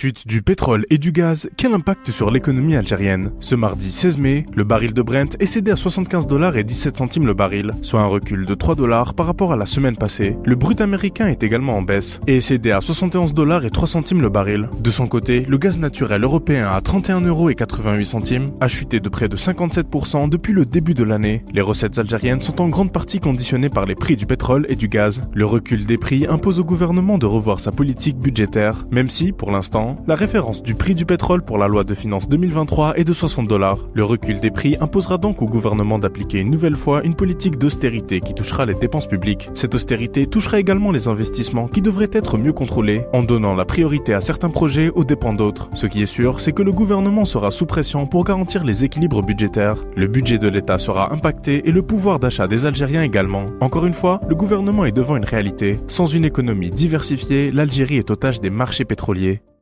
Chute du pétrole et du gaz, quel impact sur l'économie algérienne? Ce mardi 16 mai, le baril de Brent est cédé à 75 dollars et 17 centimes le baril, soit un recul de 3 dollars par rapport à la semaine passée. Le brut américain est également en baisse et est cédé à 71 dollars et 3 centimes le baril. De son côté, le gaz naturel européen à 31 euros et 88 centimes a chuté de près de 57% depuis le début de l'année. Les recettes algériennes sont en grande partie conditionnées par les prix du pétrole et du gaz. Le recul des prix impose au gouvernement de revoir sa politique budgétaire, même si, pour l'instant, la référence du prix du pétrole pour la loi de finances 2023 est de 60 dollars. Le recul des prix imposera donc au gouvernement d'appliquer une nouvelle fois une politique d'austérité qui touchera les dépenses publiques. Cette austérité touchera également les investissements qui devraient être mieux contrôlés en donnant la priorité à certains projets aux dépens d'autres. Ce qui est sûr, c'est que le gouvernement sera sous pression pour garantir les équilibres budgétaires. Le budget de l'État sera impacté et le pouvoir d'achat des Algériens également. Encore une fois, le gouvernement est devant une réalité. Sans une économie diversifiée, l'Algérie est otage des marchés pétroliers.